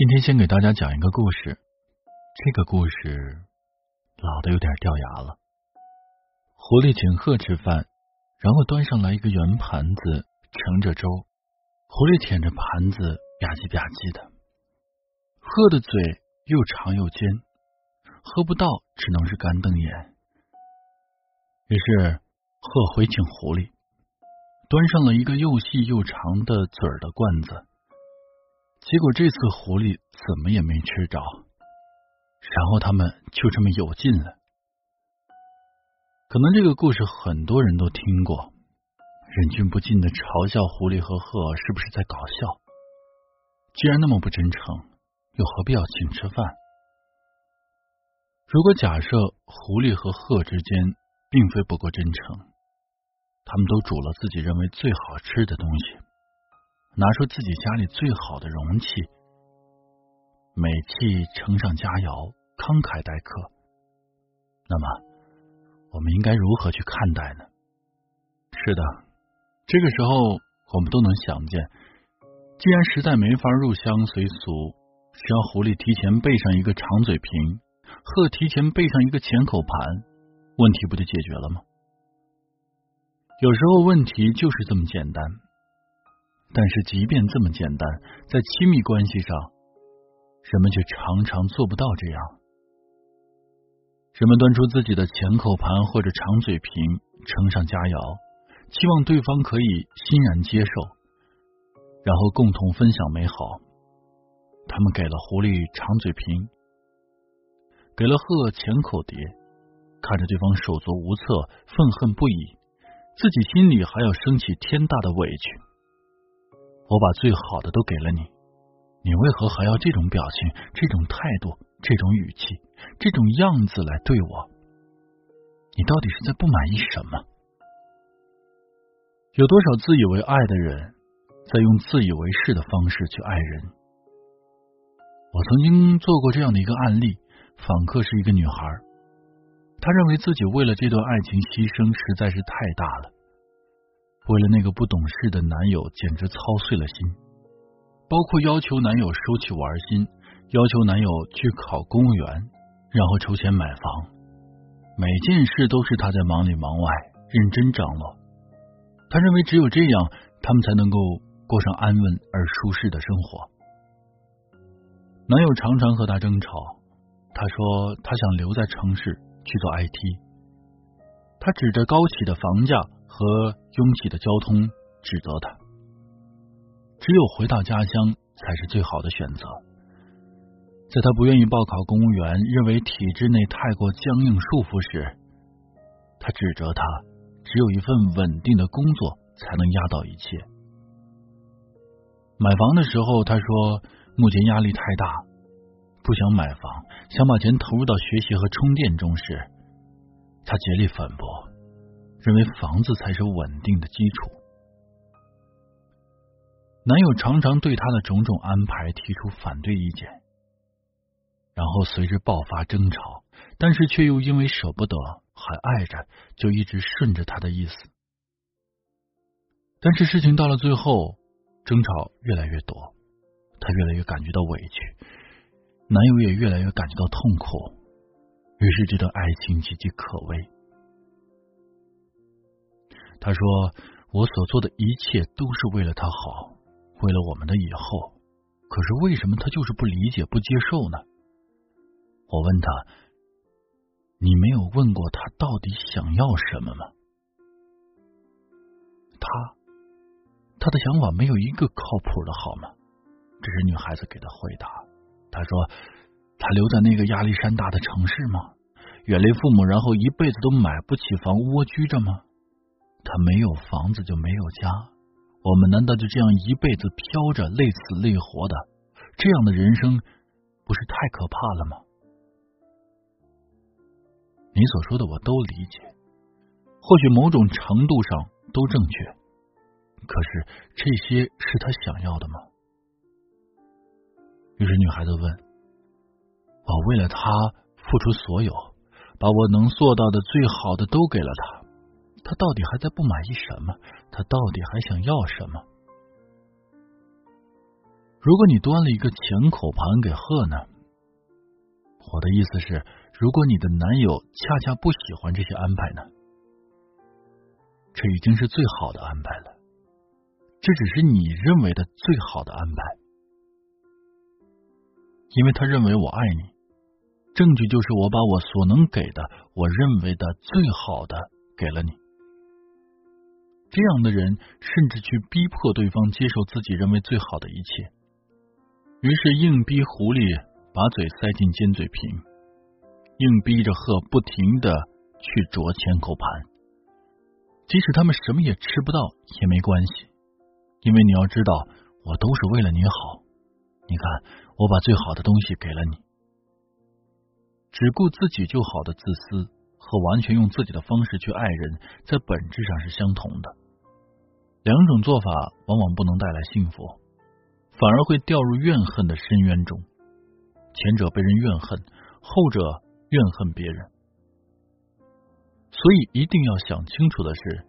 今天先给大家讲一个故事，这个故事老的有点掉牙了。狐狸请鹤吃饭，然后端上来一个圆盘子，盛着粥。狐狸舔着盘子吧唧吧唧的。鹤的嘴又长又尖，喝不到，只能是干瞪眼。于是鹤回请狐狸，端上了一个又细又长的嘴儿的罐子。结果这次狐狸怎么也没吃着，然后他们就这么有劲了。可能这个故事很多人都听过，忍俊不禁的嘲笑狐狸和鹤是不是在搞笑？既然那么不真诚，又何必要请吃饭？如果假设狐狸和鹤之间并非不够真诚，他们都煮了自己认为最好吃的东西。拿出自己家里最好的容器，美器盛上佳肴，慷慨待客。那么，我们应该如何去看待呢？是的，这个时候我们都能想见，既然实在没法入乡随俗，只要狐狸提前备上一个长嘴瓶，鹤提前备上一个浅口盘，问题不就解决了吗？有时候问题就是这么简单。但是，即便这么简单，在亲密关系上，人们却常常做不到这样。人们端出自己的浅口盘或者长嘴瓶，盛上佳肴，期望对方可以欣然接受，然后共同分享美好。他们给了狐狸长嘴瓶，给了鹤浅口碟，看着对方手足无措，愤恨不已，自己心里还要升起天大的委屈。我把最好的都给了你，你为何还要这种表情、这种态度、这种语气、这种样子来对我？你到底是在不满意什么？有多少自以为爱的人，在用自以为是的方式去爱人？我曾经做过这样的一个案例，访客是一个女孩，她认为自己为了这段爱情牺牲实在是太大了。为了那个不懂事的男友，简直操碎了心，包括要求男友收起玩心，要求男友去考公务员，然后筹钱买房，每件事都是他在忙里忙外认真张罗。他认为只有这样，他们才能够过上安稳而舒适的生活。男友常常和他争吵，他说他想留在城市去做 IT，他指着高起的房价。和拥挤的交通指责他，只有回到家乡才是最好的选择。在他不愿意报考公务员，认为体制内太过僵硬束缚时，他指责他只有一份稳定的工作才能压倒一切。买房的时候，他说目前压力太大，不想买房，想把钱投入到学习和充电中时，他竭力反驳。认为房子才是稳定的基础。男友常常对她的种种安排提出反对意见，然后随之爆发争吵，但是却又因为舍不得还爱着，就一直顺着他的意思。但是事情到了最后，争吵越来越多，她越来越感觉到委屈，男友也越来越感觉到痛苦，于是这段爱情岌岌可危。他说：“我所做的一切都是为了他好，为了我们的以后。可是为什么他就是不理解、不接受呢？”我问他：“你没有问过他到底想要什么吗？”他他的想法没有一个靠谱的，好吗？这是女孩子给的回答。他说：“他留在那个压力山大的城市吗？远离父母，然后一辈子都买不起房，蜗居着吗？”他没有房子就没有家，我们难道就这样一辈子飘着累死累活的？这样的人生不是太可怕了吗？你所说的我都理解，或许某种程度上都正确，可是这些是他想要的吗？于是女孩子问：“我为了他付出所有，把我能做到的最好的都给了他。”他到底还在不满意什么？他到底还想要什么？如果你端了一个浅口盘给贺呢？我的意思是，如果你的男友恰恰不喜欢这些安排呢？这已经是最好的安排了，这只是你认为的最好的安排，因为他认为我爱你。证据就是我把我所能给的，我认为的最好的给了你。这样的人甚至去逼迫对方接受自己认为最好的一切，于是硬逼狐狸把嘴塞进尖嘴瓶，硬逼着鹤不停的去啄千口盘。即使他们什么也吃不到也没关系，因为你要知道，我都是为了你好。你看，我把最好的东西给了你。只顾自己就好的自私和完全用自己的方式去爱人，在本质上是相同的。两种做法往往不能带来幸福，反而会掉入怨恨的深渊中。前者被人怨恨，后者怨恨别人。所以一定要想清楚的是，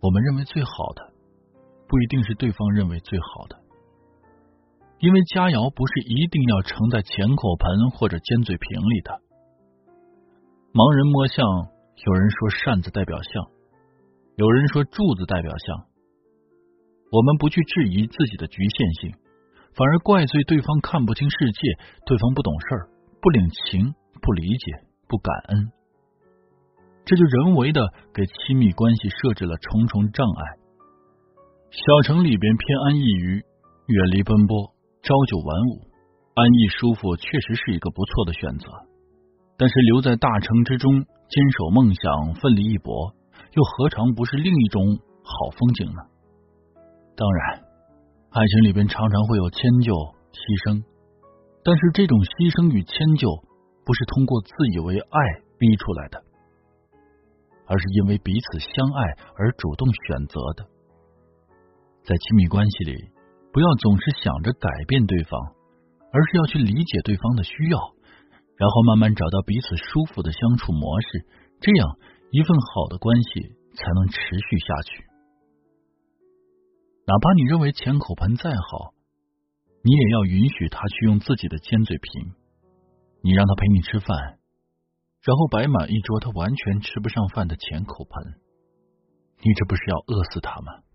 我们认为最好的，不一定是对方认为最好的。因为佳肴不是一定要盛在前口盆或者尖嘴瓶里的。盲人摸象，有人说扇子代表象，有人说柱子代表象。我们不去质疑自己的局限性，反而怪罪对方看不清世界，对方不懂事儿，不领情，不理解，不感恩。这就人为的给亲密关系设置了重重障碍。小城里边偏安一隅，远离奔波，朝九晚五，安逸舒服，确实是一个不错的选择。但是留在大城之中，坚守梦想，奋力一搏，又何尝不是另一种好风景呢？当然，爱情里边常常会有迁就、牺牲，但是这种牺牲与迁就，不是通过自以为爱逼出来的。而是因为彼此相爱而主动选择的，在亲密关系里，不要总是想着改变对方，而是要去理解对方的需要，然后慢慢找到彼此舒服的相处模式，这样一份好的关系才能持续下去。哪怕你认为前口盆再好，你也要允许他去用自己的尖嘴瓶，你让他陪你吃饭。然后摆满一桌他完全吃不上饭的浅口盆，你这不是要饿死他吗？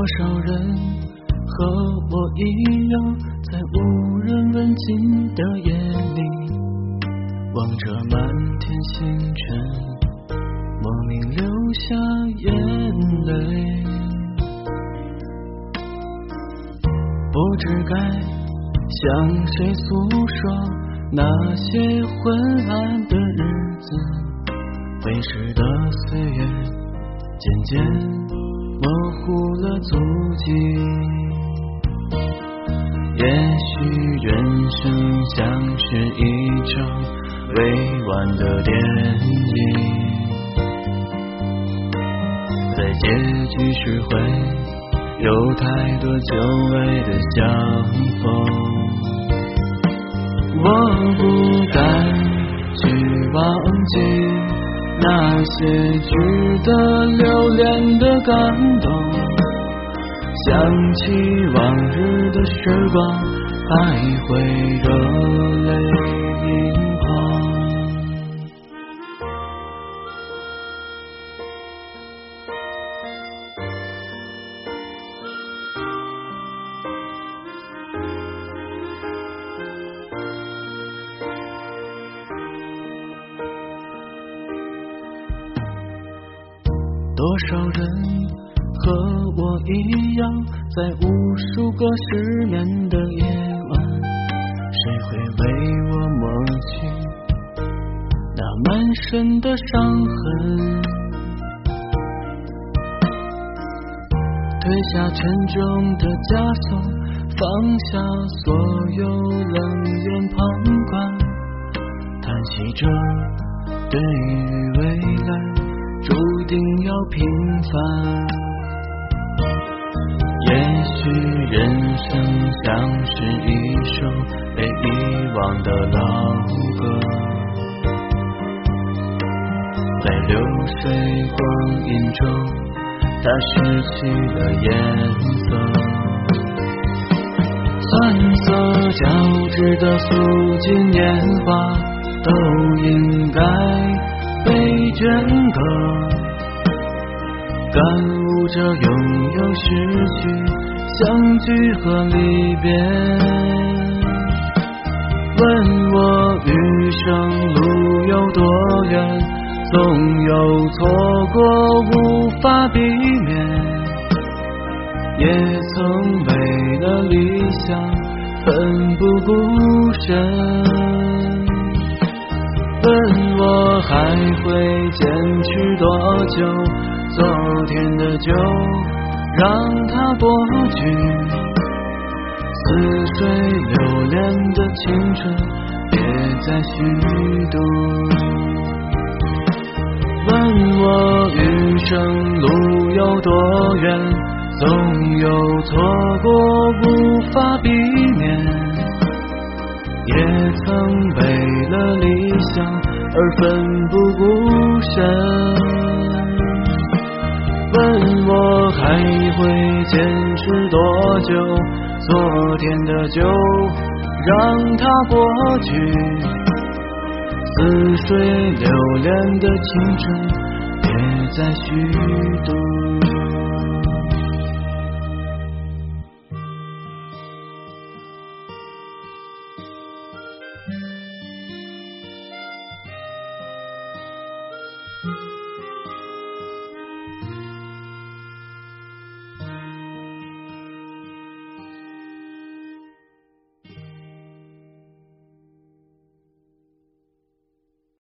多少人和我一样，在无人问津的夜里，望着满天星辰，莫名流下眼泪。不知该向谁诉说那些昏暗的日子，飞逝的岁月渐渐。模糊了足迹，也许人生像是一场未完的电影，在结局时会有太多久违的相逢，我不敢去忘记。那些值得留恋的感动，想起往日的时光，还会热泪盈眶。多少人和我一样，在无数个失眠的夜晚，谁会为我抹去那满身的伤痕？推下沉重的枷锁，放下所有冷眼旁观，叹息着对于未平凡。也许人生像是一首被遗忘的老歌，在流水光阴中。它失去了颜色，酸涩交织的素锦年华都应该被镌刻。感悟着拥有、失去、相聚和离别。问我余生路有多远？总有错过无法避免，也曾为了理想奋不顾身。问我还会坚持多久？昨天的酒让它过去，似水流年的青春别再虚度。问我余生路有多远，总有错过无法避免，也曾为了理想而奋不顾身。问我还会坚持多久？昨天的酒让它过去。似水流年的青春，别再虚度。